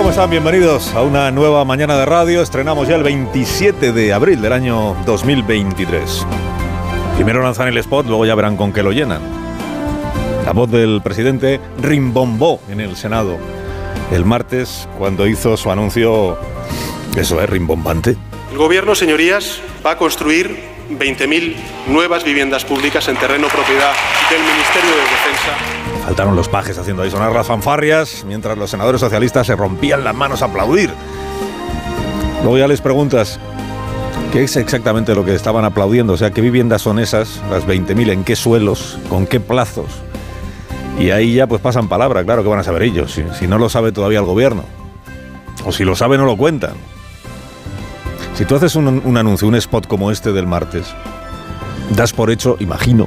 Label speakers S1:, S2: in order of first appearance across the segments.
S1: ¿cómo están? Bienvenidos a una nueva mañana de radio. Estrenamos ya el 27 de abril del año 2023. Primero lanzan el spot, luego ya verán con qué lo llenan. La voz del presidente rimbombó en el Senado el martes cuando hizo su anuncio, eso es rimbombante.
S2: El gobierno, señorías, va a construir 20.000 nuevas viviendas públicas en terreno propiedad del Ministerio de Defensa.
S1: Faltaron los pajes haciendo ahí sonar las fanfarrias, mientras los senadores socialistas se rompían las manos a aplaudir. Luego ya les preguntas, ¿qué es exactamente lo que estaban aplaudiendo? O sea, ¿qué viviendas son esas, las 20.000, en qué suelos, con qué plazos? Y ahí ya pues pasan palabra, claro que van a saber ellos, si, no lo sabe todavía el gobierno. O si lo sabe no lo cuentan. Si tú haces un, anuncio, un spot como este del martes, das por hecho, imagino,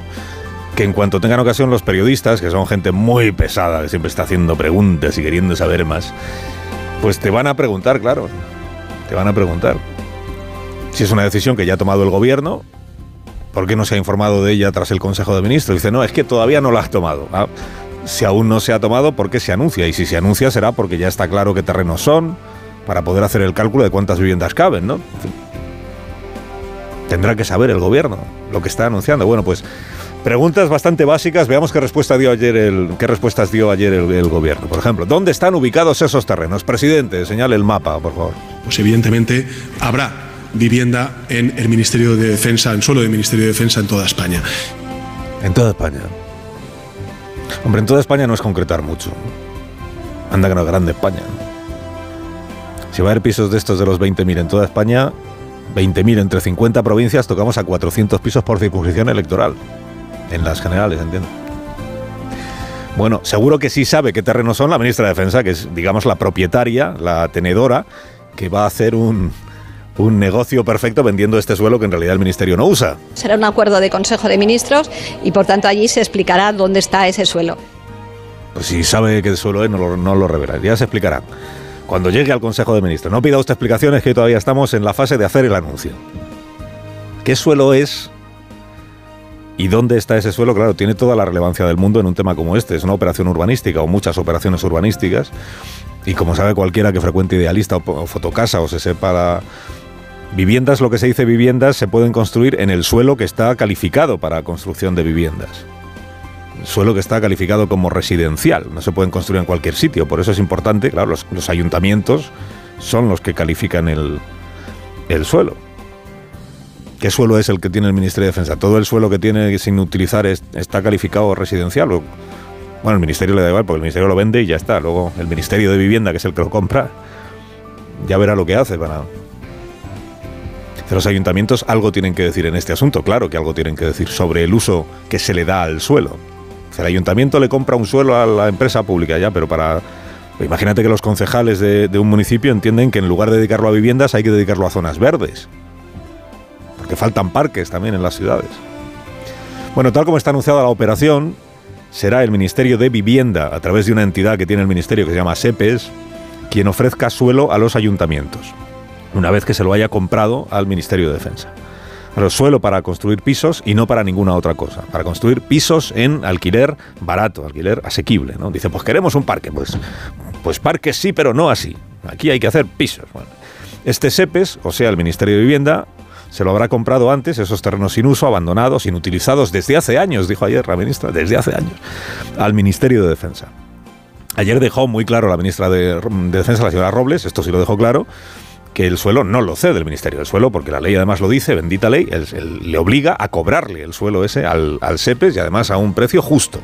S1: que en cuanto tengan ocasión los periodistas, que son gente muy pesada, que siempre está haciendo preguntas y queriendo saber más, pues te van a preguntar, claro, te van a preguntar. Si es una decisión que ya ha tomado el gobierno, ¿por qué no se ha informado de ella tras el Consejo de Ministros? Dice, no, es que todavía no la has tomado. Ah, si aún no se ha tomado, ¿por qué se anuncia? Y si se anuncia será porque ya está claro qué terrenos son, para poder hacer el cálculo de cuántas viviendas caben, ¿no? Tendrá que saber el gobierno lo que está anunciando. Bueno, pues preguntas bastante básicas. Veamos qué respuesta dio ayer el, qué respuestas dio ayer el, el gobierno. Por ejemplo, ¿dónde están ubicados esos terrenos? Presidente, señale el mapa, por favor.
S3: Pues evidentemente habrá vivienda en el Ministerio de Defensa, en suelo del Ministerio de Defensa en toda España.
S1: En toda España. Hombre, en toda España no es concretar mucho. Anda que no es grande España. Si va a haber pisos de estos de los 20.000 en toda España, 20.000 entre 50 provincias, tocamos a 400 pisos por circunscripción electoral. En las generales, entiendo. Bueno, seguro que sí sabe qué terrenos son la ministra de Defensa, que es, digamos, la propietaria, la tenedora, que va a hacer un, un negocio perfecto vendiendo este suelo que en realidad el ministerio no usa.
S4: Será un acuerdo de Consejo de Ministros y por tanto allí se explicará dónde está ese suelo.
S1: Pues si sabe qué suelo es, no lo, no lo revela. Ya se explicará. Cuando llegue al Consejo de Ministros. No pida usted explicaciones que todavía estamos en la fase de hacer el anuncio. ¿Qué suelo es? ¿Y dónde está ese suelo? Claro, tiene toda la relevancia del mundo en un tema como este. Es una operación urbanística o muchas operaciones urbanísticas. Y como sabe cualquiera que frecuente idealista o, fotocasa o se sepa Viviendas, lo que se dice viviendas, se pueden construir en el suelo que está calificado para construcción de viviendas. El suelo que está calificado como residencial, no se pueden construir en cualquier sitio. Por eso es importante, claro, los, ayuntamientos son los que califican el, suelo. ¿Qué suelo es el que tiene el Ministerio de Defensa? Todo el suelo que tiene sin utilizar es, está calificado residencial. Bueno, el Ministerio le da igual porque el Ministerio lo vende y ya está. Luego el Ministerio de Vivienda, que es el que lo compra, ya verá lo que hace para, los ayuntamientos algo tienen que decir en este asunto, claro que algo tienen que decir sobre el uso que se le da al suelo. El ayuntamiento le compra un suelo a la empresa pública ya, pero para... Imagínate que los concejales de, de un municipio entienden que en lugar de dedicarlo a viviendas hay que dedicarlo a zonas verdes. Faltan parques también en las ciudades. Bueno, tal como está anunciada la operación, será el Ministerio de Vivienda, a través de una entidad que tiene el Ministerio que se llama SEPES, quien ofrezca suelo a los ayuntamientos una vez que se lo haya comprado al Ministerio de Defensa. Pero suelo para construir pisos y no para ninguna otra cosa. Para construir pisos en alquiler barato, alquiler asequible. ¿no? Dice, pues queremos un parque. Pues, pues parques sí, pero no así. Aquí hay que hacer pisos. Este SEPES, o sea, el Ministerio de Vivienda, se lo habrá comprado antes, esos terrenos sin uso, abandonados, inutilizados desde hace años, dijo ayer la ministra, desde hace años, al Ministerio de Defensa. Ayer dejó muy claro la ministra de, de Defensa, la señora Robles, esto sí lo dejó claro, que el suelo no lo cede el Ministerio del Suelo, porque la ley además lo dice, bendita ley, le obliga a cobrarle el suelo ese al, al SEPES y además a un precio justo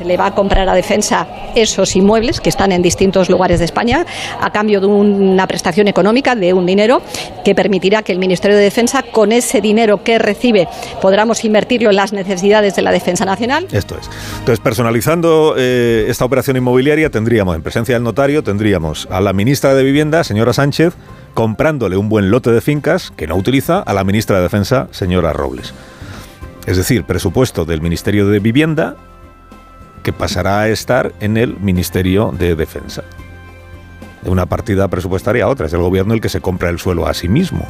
S4: se le va a comprar a defensa esos inmuebles que están en distintos lugares de España a cambio de una prestación económica, de un dinero que permitirá que el Ministerio de Defensa, con ese dinero que recibe, podamos invertirlo en las necesidades de la defensa nacional.
S1: Esto es. Entonces, personalizando eh, esta operación inmobiliaria, tendríamos, en presencia del notario, tendríamos a la ministra de Vivienda, señora Sánchez, comprándole un buen lote de fincas que no utiliza a la ministra de Defensa, señora Robles. Es decir, presupuesto del Ministerio de Vivienda que pasará a estar en el Ministerio de Defensa. De una partida presupuestaria a otra. Es el gobierno el que se compra el suelo a sí mismo.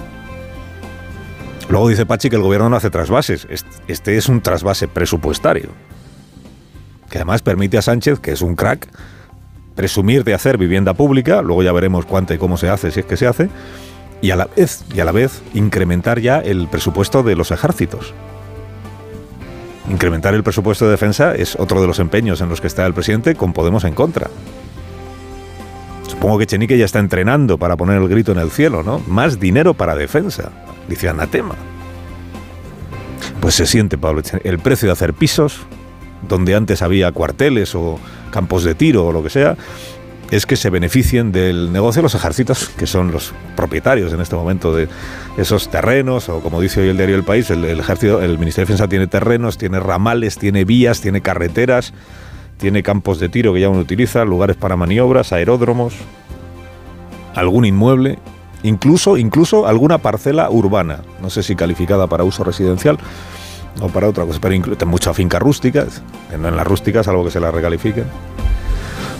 S1: Luego dice Pachi que el gobierno no hace trasvases. Este es un trasvase presupuestario. Que además permite a Sánchez, que es un crack, presumir de hacer vivienda pública, luego ya veremos cuánto y cómo se hace, si es que se hace, y a la vez, y a la vez incrementar ya el presupuesto de los ejércitos. Incrementar el presupuesto de defensa es otro de los empeños en los que está el presidente con Podemos en contra. Supongo que Chenique ya está entrenando para poner el grito en el cielo, ¿no? Más dinero para defensa. Dice anatema. Pues se siente, Pablo. El precio de hacer pisos, donde antes había cuarteles o campos de tiro o lo que sea, es que se beneficien del negocio los ejércitos, que son los propietarios en este momento de esos terrenos, o como dice hoy el diario El País, el, ejército, el Ministerio de Defensa tiene terrenos, tiene ramales, tiene vías, tiene carreteras, tiene campos de tiro que ya uno utiliza, lugares para maniobras, aeródromos, algún inmueble, incluso, incluso alguna parcela urbana, no sé si calificada para uso residencial o para otra cosa, pero incluye mucha finca rústica, en las rústicas, algo que se la recalifiquen.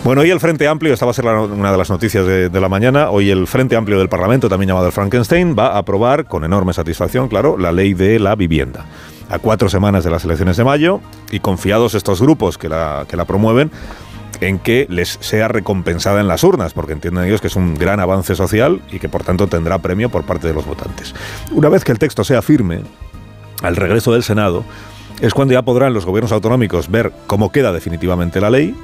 S1: Bueno, hoy el Frente Amplio, esta va a ser una de las noticias de, la mañana, hoy el Frente Amplio del Parlamento, también llamado el Frankenstein, va a aprobar, con enorme satisfacción, claro, la ley de la vivienda. A cuatro semanas de las elecciones de mayo y confiados estos grupos que la, que la promueven en que les sea recompensada en las urnas, porque entienden ellos que es un gran avance social y que por tanto tendrá premio por parte de los votantes. Una vez que el texto sea firme, al regreso del Senado, es cuando ya podrán los gobiernos autonómicos ver cómo queda definitivamente la ley,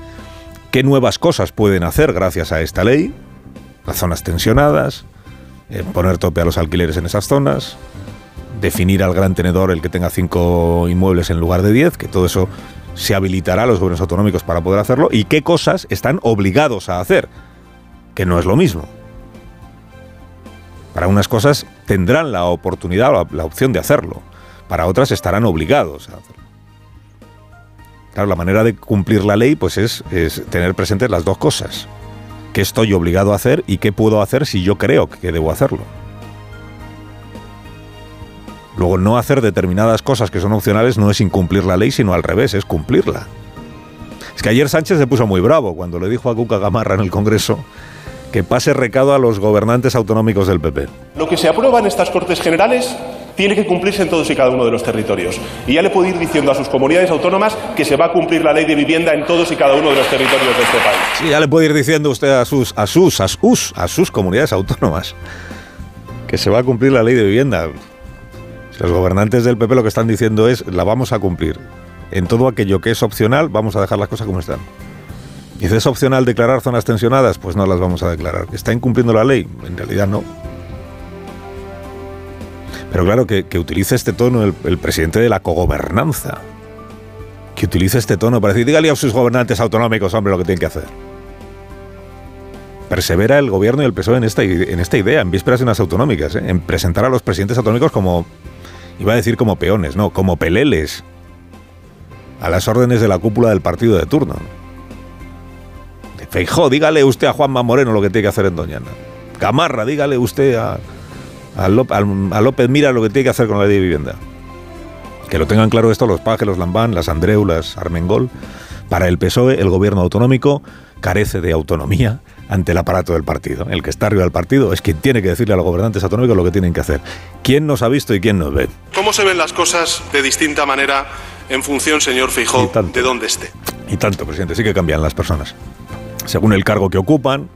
S1: qué nuevas cosas pueden hacer gracias a esta ley, las zonas tensionadas, eh, poner tope a los alquileres en esas zonas, definir al gran tenedor el que tenga cinco inmuebles en lugar de diez, que todo eso se habilitará a los gobiernos autonómicos para poder hacerlo, y qué cosas están obligados a hacer, que no es lo mismo. Para unas cosas tendrán la oportunidad o la opción de hacerlo, para otras estarán obligados a hacerlo. Claro, la manera de cumplir la ley pues es, tener presentes las dos cosas. ¿Qué estoy obligado a hacer y qué puedo hacer si yo creo que debo hacerlo? Luego, no hacer determinadas cosas que son opcionales no es incumplir la ley, sino al revés, es cumplirla. Es que ayer Sánchez se puso muy bravo cuando le dijo a Cuca Gamarra en el Congreso que pase recado a los gobernantes autonómicos del PP.
S2: Lo que se aprueba en estas Cortes Generales tiene que cumplirse en todos y cada uno de los territorios. Y ya le puedo ir diciendo a sus comunidades autónomas que se va a cumplir la ley de vivienda en todos y cada uno de los territorios de este país.
S1: Sí, ya le puede ir diciendo usted a sus, a sus, a sus, a sus comunidades autónomas que se va a cumplir la ley de vivienda. Los gobernantes del PP lo que están diciendo es la vamos a cumplir. En todo aquello que es opcional, vamos a dejar las cosas como están. Si es opcional declarar zonas tensionadas, pues no las vamos a declarar. ¿Está incumpliendo la ley? En realidad no. Pero claro, que, utilice este tono el, presidente de la cogobernanza. Que utilice este tono para decir, dígale a sus gobernantes autonómicos, hombre, lo que tienen que hacer. Persevera el gobierno y el PSOE en esta, en esta idea, en vísperas de unas autonómicas, ¿eh? en presentar a los presidentes autonómicos como, iba a decir como peones, no, como peleles, a las órdenes de la cúpula del partido de turno. Feijó, dígale usted a Juanma Moreno lo que tiene que hacer en Doñana. Gamarra, dígale usted a, a, López mira lo que tiene que hacer con la ley de vivienda. Que lo tengan claro esto los Paje, los Lambán, las Andreu, las Armengol. Para el PSOE, el gobierno autonómico carece de autonomía ante el aparato del partido. El que está arriba del partido es quien tiene que decirle a los gobernantes autonómicos lo que tienen que hacer. ¿Quién nos ha visto y quién nos ve?
S2: ¿Cómo se ven las cosas de distinta manera en función, señor Fijó, de dónde esté?
S1: Y tanto, presidente, sí que cambian las personas. Según el cargo que ocupan,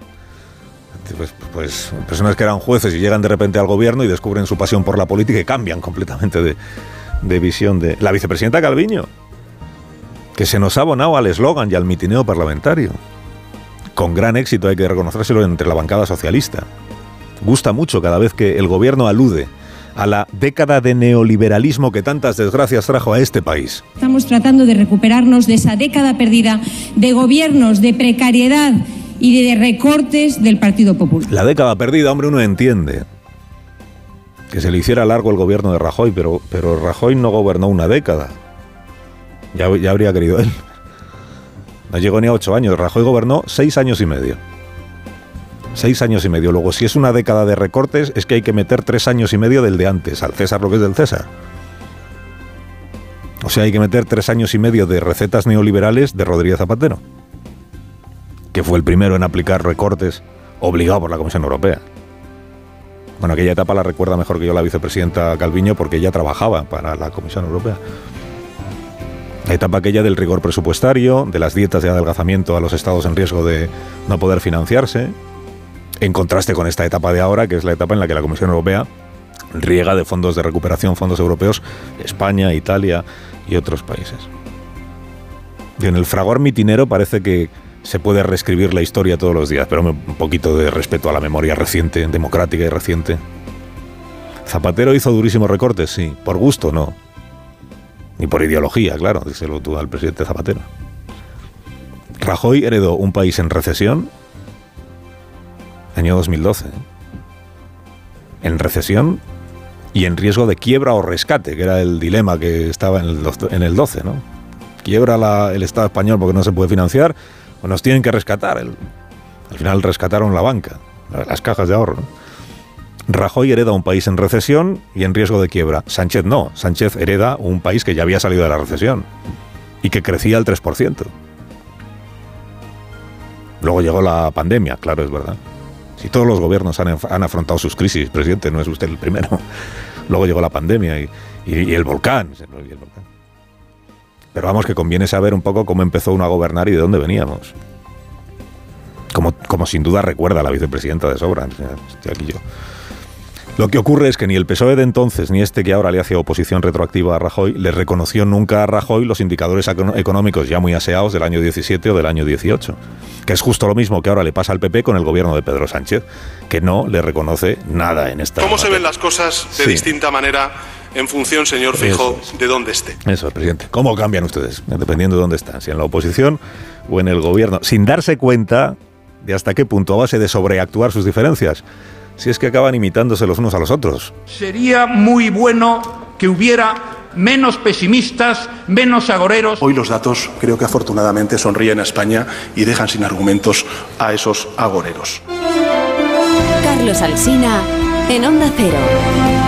S1: pues, pues, personas que eran jueces y llegan de repente al gobierno y descubren su pasión por la política y cambian completamente de, visión de... La vicepresidenta Calviño, que se nos ha abonado al eslogan y al mitineo parlamentario. Con gran éxito hay que reconocérselo entre la bancada socialista. Gusta mucho cada vez que el gobierno alude a la década de neoliberalismo que tantas desgracias trajo a este país.
S5: Estamos tratando de recuperarnos de esa década perdida de gobiernos de precariedad y de recortes del Partido Popular.
S1: La década perdida, hombre, uno entiende que se le hiciera largo el gobierno de Rajoy, pero, pero Rajoy no gobernó una década. Ya, ya habría querido él. No llegó ni a ocho años. Rajoy gobernó seis años y medio. Seis años y medio. Luego, si es una década de recortes, es que hay que meter tres años y medio del de antes, al César lo que es del César. O sea, hay que meter tres años y medio de recetas neoliberales de Rodríguez Zapatero que fue el primero en aplicar recortes obligado por la Comisión Europea. Bueno, aquella etapa la recuerda mejor que yo la vicepresidenta Calviño porque ella trabajaba para la Comisión Europea. La etapa aquella del rigor presupuestario, de las dietas de adelgazamiento a los estados en riesgo de no poder financiarse, en contraste con esta etapa de ahora, que es la etapa en la que la Comisión Europea riega de fondos de recuperación, fondos europeos, España, Italia y otros países. Y en el fragor mitinero parece que se puede reescribir la historia todos los días, pero un poquito de respeto a la memoria reciente, democrática y reciente. Zapatero hizo durísimos recortes, sí. Por gusto, no. Ni por ideología, claro, díselo tú al presidente Zapatero. Rajoy heredó un país en recesión, año 2012. ¿eh? En recesión y en riesgo de quiebra o rescate, que era el dilema que estaba en el, en el 12, ¿no? Quiebra el Estado español porque no se puede financiar, o nos tienen que rescatar. al final rescataron la banca, las cajas de ahorro. Rajoy hereda un país en recesión y en riesgo de quiebra. Sánchez no. Sánchez hereda un país que ya había salido de la recesión y que crecía al 3%. Luego llegó la pandemia, claro, es verdad. Si todos los gobiernos han, afrontado sus crisis, presidente, no es usted el primero. Luego llegó la pandemia y, el volcán. Pero vamos que conviene saber un poco cómo empezó uno a gobernar y de dónde veníamos. Como, como sin duda recuerda la vicepresidenta de sobra. Estoy aquí yo. Lo que ocurre es que ni el PSOE de entonces ni este que ahora le hace oposición retroactiva a Rajoy le reconoció nunca a Rajoy los indicadores económicos ya muy aseados del año 17 o del año 18, que es justo lo mismo que ahora le pasa al PP con el gobierno de Pedro Sánchez, que no le reconoce nada en esta.
S2: ¿Cómo se ven las cosas de distinta manera en función, señor Fijo, de dónde esté?
S1: Eso, presidente. ¿Cómo cambian ustedes, dependiendo de dónde están, si en la oposición o en el gobierno, sin darse cuenta de hasta qué punto a base de sobreactuar sus diferencias? si es que acaban imitándose los unos a los otros.
S6: Sería muy bueno que hubiera menos pesimistas, menos agoreros.
S2: Hoy los datos creo que afortunadamente sonríen a España y dejan sin argumentos a esos agoreros.
S7: Carlos Alsina en Onda Cero.